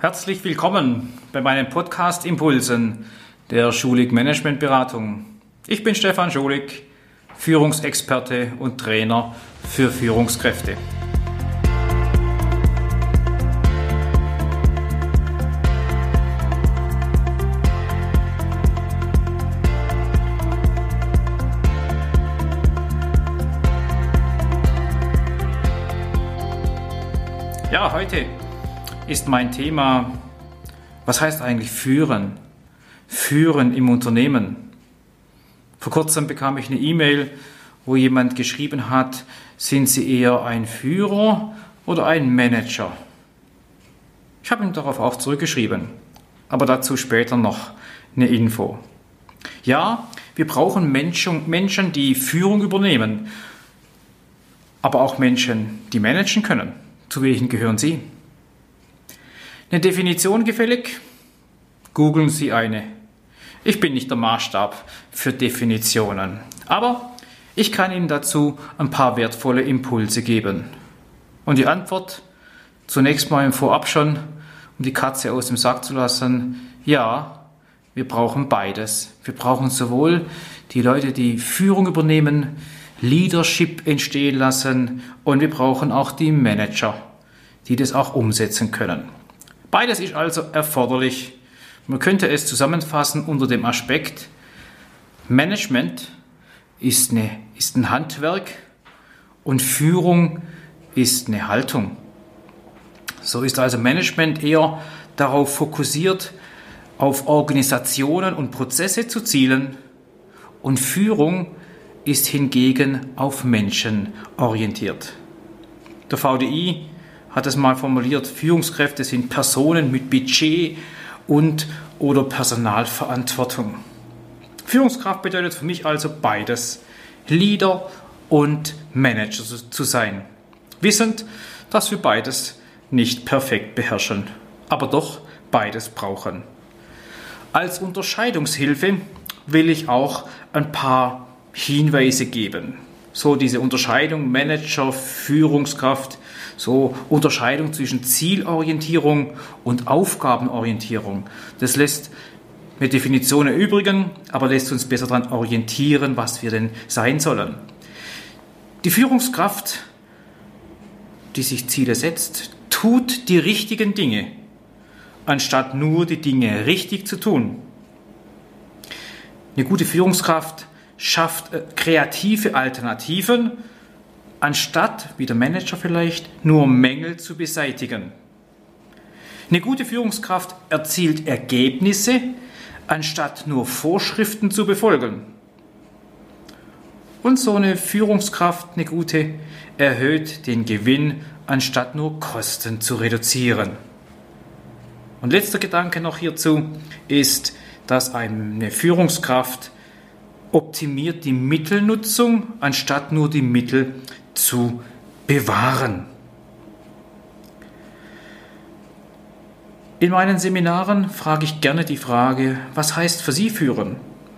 Herzlich willkommen bei meinen Podcast Impulsen der Schulig Management Beratung. Ich bin Stefan Schulig, Führungsexperte und Trainer für Führungskräfte. Ja, heute ist mein Thema, was heißt eigentlich führen? Führen im Unternehmen. Vor kurzem bekam ich eine E-Mail, wo jemand geschrieben hat, sind Sie eher ein Führer oder ein Manager? Ich habe ihm darauf auch zurückgeschrieben, aber dazu später noch eine Info. Ja, wir brauchen Menschen, Menschen, die Führung übernehmen, aber auch Menschen, die managen können. Zu welchen gehören Sie? Eine Definition gefällig? Googeln Sie eine. Ich bin nicht der Maßstab für Definitionen, aber ich kann Ihnen dazu ein paar wertvolle Impulse geben. Und die Antwort zunächst mal im Vorab schon, um die Katze aus dem Sack zu lassen, ja, wir brauchen beides. Wir brauchen sowohl die Leute, die Führung übernehmen, Leadership entstehen lassen und wir brauchen auch die Manager, die das auch umsetzen können. Beides ist also erforderlich. Man könnte es zusammenfassen unter dem Aspekt, Management ist, eine, ist ein Handwerk und Führung ist eine Haltung. So ist also Management eher darauf fokussiert, auf Organisationen und Prozesse zu zielen und Führung ist hingegen auf Menschen orientiert. Der VDI hat es mal formuliert, Führungskräfte sind Personen mit Budget und oder Personalverantwortung. Führungskraft bedeutet für mich also beides, Leader und Manager zu sein, wissend, dass wir beides nicht perfekt beherrschen, aber doch beides brauchen. Als Unterscheidungshilfe will ich auch ein paar Hinweise geben. So diese Unterscheidung Manager, Führungskraft, so Unterscheidung zwischen Zielorientierung und Aufgabenorientierung. Das lässt mit Definitionen übrigen, aber lässt uns besser daran orientieren, was wir denn sein sollen. Die Führungskraft, die sich Ziele setzt, tut die richtigen Dinge, anstatt nur die Dinge richtig zu tun. Eine gute Führungskraft schafft äh, kreative Alternativen, anstatt, wie der Manager vielleicht, nur Mängel zu beseitigen. Eine gute Führungskraft erzielt Ergebnisse, anstatt nur Vorschriften zu befolgen. Und so eine Führungskraft, eine gute, erhöht den Gewinn, anstatt nur Kosten zu reduzieren. Und letzter Gedanke noch hierzu ist, dass eine Führungskraft optimiert die Mittelnutzung, anstatt nur die Mittel zu bewahren. In meinen Seminaren frage ich gerne die Frage, was heißt für Sie führen?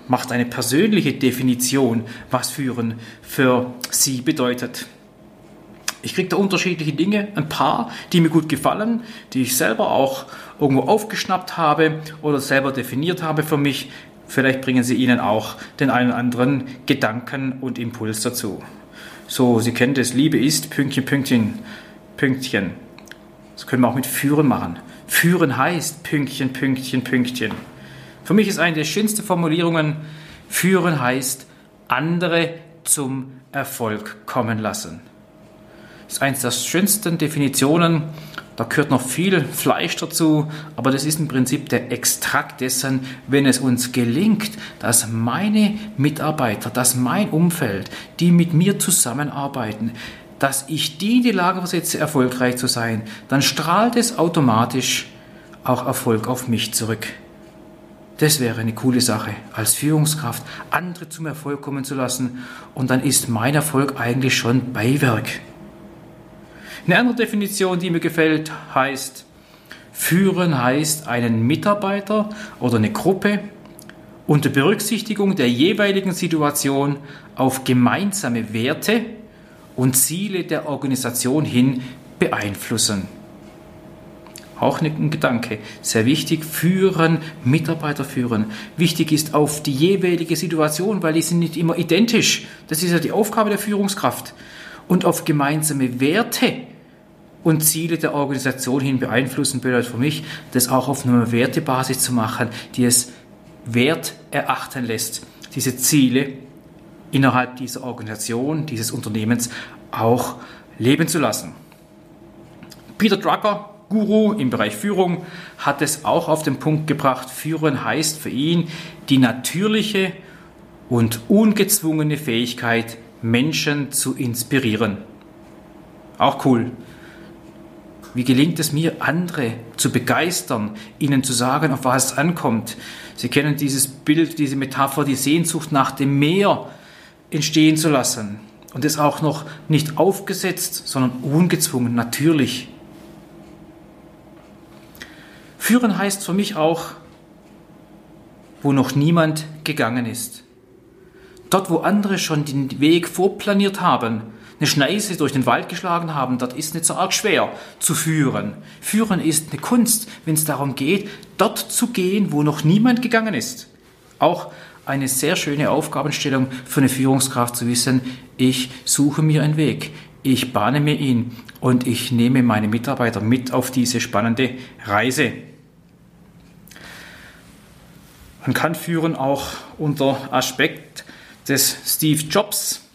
Macht eine persönliche Definition, was führen für Sie bedeutet. Ich kriege da unterschiedliche Dinge, ein paar, die mir gut gefallen, die ich selber auch irgendwo aufgeschnappt habe oder selber definiert habe für mich. Vielleicht bringen sie Ihnen auch den einen oder anderen Gedanken und Impuls dazu. So, Sie kennen das, Liebe ist Pünktchen, Pünktchen, Pünktchen. Das können wir auch mit Führen machen. Führen heißt Pünktchen, Pünktchen, Pünktchen. Für mich ist eine der schönsten Formulierungen, Führen heißt andere zum Erfolg kommen lassen. Das ist eines der schönsten Definitionen, da gehört noch viel Fleisch dazu, aber das ist im Prinzip der Extrakt dessen, wenn es uns gelingt, dass meine Mitarbeiter, dass mein Umfeld, die mit mir zusammenarbeiten, dass ich die in die Lage versetze, erfolgreich zu sein, dann strahlt es automatisch auch Erfolg auf mich zurück. Das wäre eine coole Sache, als Führungskraft andere zum Erfolg kommen zu lassen und dann ist mein Erfolg eigentlich schon Beiwerk. Eine andere Definition, die mir gefällt, heißt, führen heißt einen Mitarbeiter oder eine Gruppe unter Berücksichtigung der jeweiligen Situation auf gemeinsame Werte und Ziele der Organisation hin beeinflussen. auch ein Gedanke. Sehr wichtig, führen, Mitarbeiter führen. Wichtig ist auf die jeweilige Situation, weil die sind nicht immer identisch. Das ist ja die Aufgabe der Führungskraft. Und auf gemeinsame Werte und Ziele der Organisation hin beeinflussen bedeutet für mich, das auch auf einer Wertebasis zu machen, die es wert erachten lässt, diese Ziele innerhalb dieser Organisation, dieses Unternehmens auch leben zu lassen. Peter Drucker, Guru im Bereich Führung, hat es auch auf den Punkt gebracht, führen heißt für ihn die natürliche und ungezwungene Fähigkeit, Menschen zu inspirieren. Auch cool. Wie gelingt es mir, andere zu begeistern, ihnen zu sagen, auf was es ankommt? Sie kennen dieses Bild, diese Metapher, die Sehnsucht nach dem Meer entstehen zu lassen. Und es auch noch nicht aufgesetzt, sondern ungezwungen, natürlich. Führen heißt für mich auch, wo noch niemand gegangen ist. Dort, wo andere schon den Weg vorplaniert haben, eine Schneise durch den Wald geschlagen haben, dort ist nicht so arg schwer zu führen. Führen ist eine Kunst, wenn es darum geht, dort zu gehen, wo noch niemand gegangen ist. Auch eine sehr schöne Aufgabenstellung für eine Führungskraft zu wissen, ich suche mir einen Weg, ich bahne mir ihn und ich nehme meine Mitarbeiter mit auf diese spannende Reise. Man kann führen auch unter Aspekt des Steve Jobs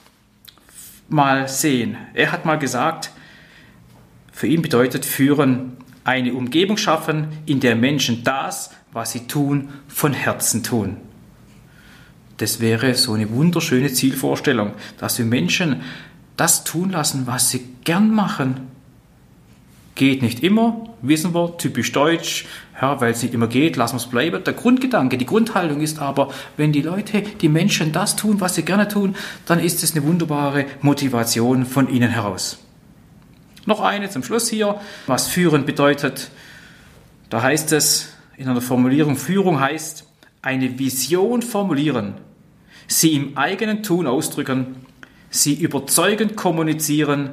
mal sehen. Er hat mal gesagt, für ihn bedeutet führen eine Umgebung schaffen, in der Menschen das, was sie tun, von Herzen tun. Das wäre so eine wunderschöne Zielvorstellung, dass wir Menschen das tun lassen, was sie gern machen. Geht nicht immer, wissen wir, typisch deutsch, ja, weil es nicht immer geht, lassen wir es bleiben. Der Grundgedanke, die Grundhaltung ist aber, wenn die Leute, die Menschen das tun, was sie gerne tun, dann ist es eine wunderbare Motivation von ihnen heraus. Noch eine zum Schluss hier, was führen bedeutet. Da heißt es in einer Formulierung, Führung heißt eine Vision formulieren, sie im eigenen Tun ausdrücken, sie überzeugend kommunizieren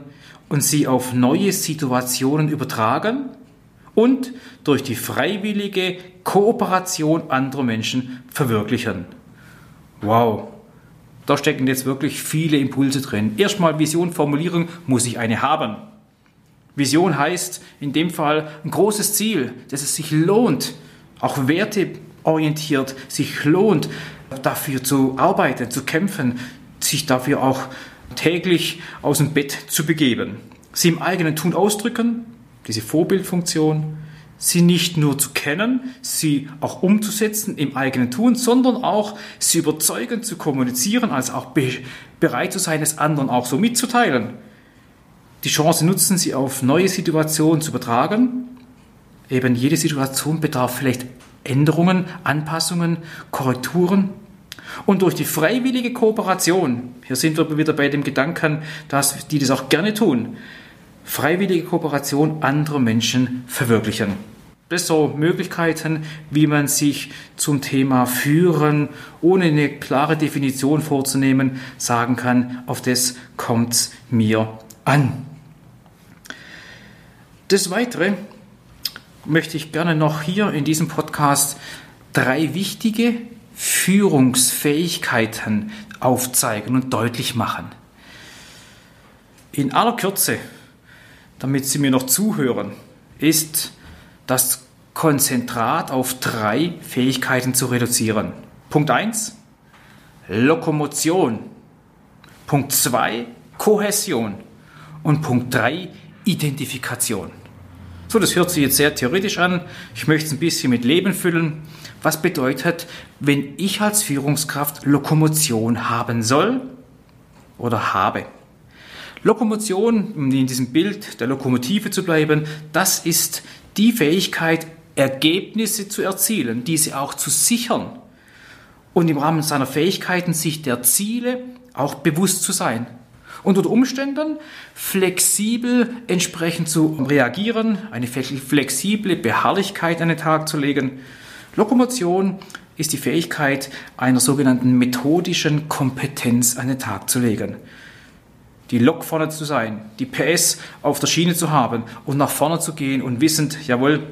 und sie auf neue Situationen übertragen und durch die freiwillige Kooperation anderer Menschen verwirklichen. Wow, da stecken jetzt wirklich viele Impulse drin. Erstmal Vision formulieren, muss ich eine haben. Vision heißt in dem Fall ein großes Ziel, dass es sich lohnt, auch werteorientiert sich lohnt, dafür zu arbeiten, zu kämpfen, sich dafür auch täglich aus dem Bett zu begeben. Sie im eigenen Tun ausdrücken, diese Vorbildfunktion, sie nicht nur zu kennen, sie auch umzusetzen im eigenen Tun, sondern auch sie überzeugend zu kommunizieren, als auch be bereit zu sein, es anderen auch so mitzuteilen. Die Chance nutzen, sie auf neue Situationen zu übertragen. Eben jede Situation bedarf vielleicht Änderungen, Anpassungen, Korrekturen. Und durch die freiwillige Kooperation, hier sind wir wieder bei dem Gedanken, dass die das auch gerne tun, freiwillige Kooperation anderer Menschen verwirklichen. Das sind so Möglichkeiten, wie man sich zum Thema Führen, ohne eine klare Definition vorzunehmen, sagen kann, auf das kommt mir an. Des Weiteren möchte ich gerne noch hier in diesem Podcast drei wichtige Führungsfähigkeiten aufzeigen und deutlich machen. In aller Kürze damit Sie mir noch zuhören, ist das Konzentrat auf drei Fähigkeiten zu reduzieren. Punkt 1, Lokomotion. Punkt 2, Kohäsion. Und Punkt 3, Identifikation. So, das hört sich jetzt sehr theoretisch an. Ich möchte es ein bisschen mit Leben füllen. Was bedeutet, wenn ich als Führungskraft Lokomotion haben soll oder habe? Lokomotion, um in diesem Bild der Lokomotive zu bleiben, das ist die Fähigkeit, Ergebnisse zu erzielen, diese auch zu sichern und im Rahmen seiner Fähigkeiten sich der Ziele auch bewusst zu sein. Und unter Umständen flexibel entsprechend zu reagieren, eine flexible Beharrlichkeit an den Tag zu legen. Lokomotion ist die Fähigkeit einer sogenannten methodischen Kompetenz an den Tag zu legen die Lok vorne zu sein, die PS auf der Schiene zu haben und nach vorne zu gehen und wissend, jawohl,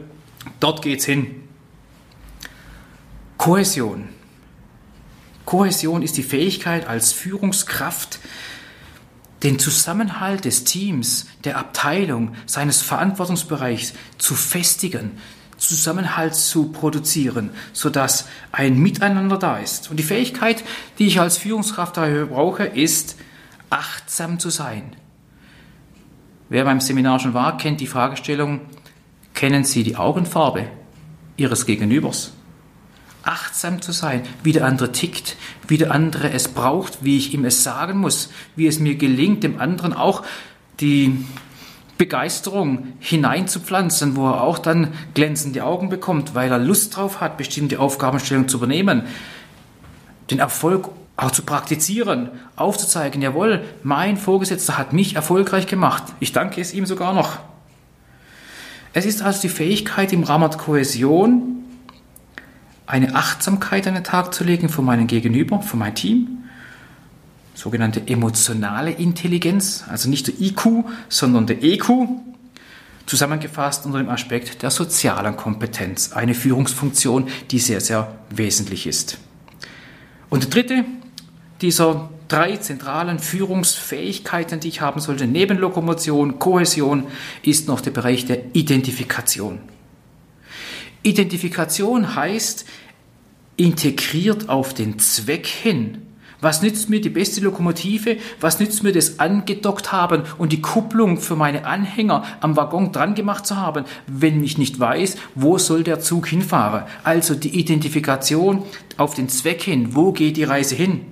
Dort geht's hin. Kohäsion. Kohäsion ist die Fähigkeit als Führungskraft, den Zusammenhalt des Teams, der Abteilung, seines Verantwortungsbereichs zu festigen, Zusammenhalt zu produzieren, sodass ein Miteinander da ist. Und die Fähigkeit, die ich als Führungskraft daher brauche, ist, achtsam zu sein. Wer beim Seminar schon war, kennt die Fragestellung, kennen Sie die Augenfarbe Ihres Gegenübers? Achtsam zu sein, wie der andere tickt, wie der andere es braucht, wie ich ihm es sagen muss, wie es mir gelingt, dem anderen auch die Begeisterung hineinzupflanzen, wo er auch dann glänzende Augen bekommt, weil er Lust drauf hat, bestimmte Aufgabenstellungen zu übernehmen, den Erfolg auch zu praktizieren, aufzuzeigen, jawohl, mein Vorgesetzter hat mich erfolgreich gemacht. Ich danke es ihm sogar noch. Es ist also die Fähigkeit im Rahmen der Kohäsion, eine Achtsamkeit an den Tag zu legen für meinen Gegenüber, für mein Team, sogenannte emotionale Intelligenz, also nicht der IQ, sondern der EQ, zusammengefasst unter dem Aspekt der sozialen Kompetenz, eine Führungsfunktion, die sehr, sehr wesentlich ist. Und der dritte dieser drei zentralen Führungsfähigkeiten, die ich haben sollte, neben Lokomotion, Kohäsion, ist noch der Bereich der Identifikation. Identifikation heißt integriert auf den Zweck hin. Was nützt mir die beste Lokomotive? Was nützt mir das angedockt haben und die Kupplung für meine Anhänger am Waggon dran gemacht zu haben, wenn ich nicht weiß, wo soll der Zug hinfahren? Also die Identifikation auf den Zweck hin. Wo geht die Reise hin?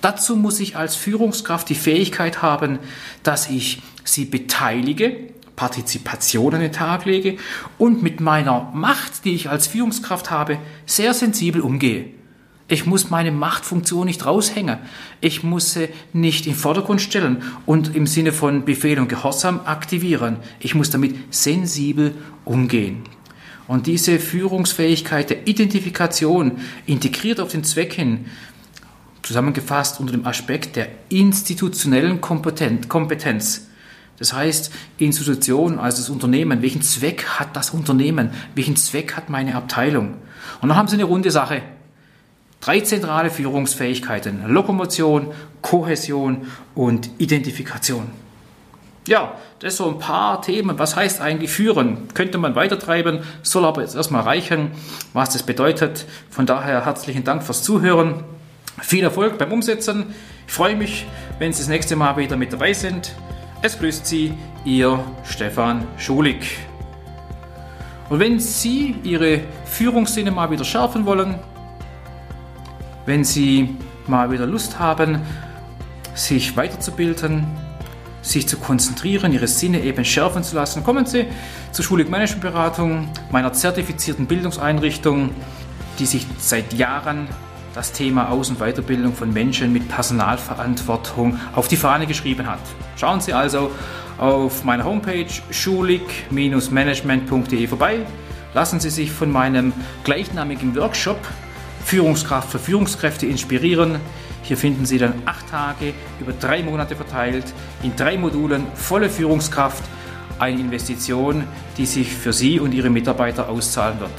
Dazu muss ich als Führungskraft die Fähigkeit haben, dass ich sie beteilige, Partizipation an den Tag lege und mit meiner Macht, die ich als Führungskraft habe, sehr sensibel umgehe. Ich muss meine Machtfunktion nicht raushängen. Ich muss sie nicht in den Vordergrund stellen und im Sinne von Befehl und Gehorsam aktivieren. Ich muss damit sensibel umgehen. Und diese Führungsfähigkeit der Identifikation integriert auf den Zweck hin, zusammengefasst unter dem Aspekt der institutionellen Kompetenz. Das heißt, Institution, also das Unternehmen, welchen Zweck hat das Unternehmen, welchen Zweck hat meine Abteilung? Und dann haben Sie eine runde Sache. Drei zentrale Führungsfähigkeiten. Lokomotion, Kohäsion und Identifikation. Ja, das sind so ein paar Themen. Was heißt eigentlich führen? Könnte man weitertreiben, soll aber jetzt erstmal reichen, was das bedeutet. Von daher herzlichen Dank fürs Zuhören. Viel Erfolg beim Umsetzen. Ich freue mich, wenn Sie das nächste Mal wieder mit dabei sind. Es grüßt Sie, Ihr Stefan Schulig. Und wenn Sie Ihre Führungssinne mal wieder schärfen wollen, wenn Sie mal wieder Lust haben, sich weiterzubilden, sich zu konzentrieren, Ihre Sinne eben schärfen zu lassen, kommen Sie zur Schulig Managementberatung, meiner zertifizierten Bildungseinrichtung, die sich seit Jahren das Thema Aus- und Weiterbildung von Menschen mit Personalverantwortung auf die Fahne geschrieben hat. Schauen Sie also auf meiner Homepage schulig-management.de vorbei. Lassen Sie sich von meinem gleichnamigen Workshop Führungskraft für Führungskräfte inspirieren. Hier finden Sie dann acht Tage über drei Monate verteilt in drei Modulen volle Führungskraft. Eine Investition, die sich für Sie und Ihre Mitarbeiter auszahlen wird.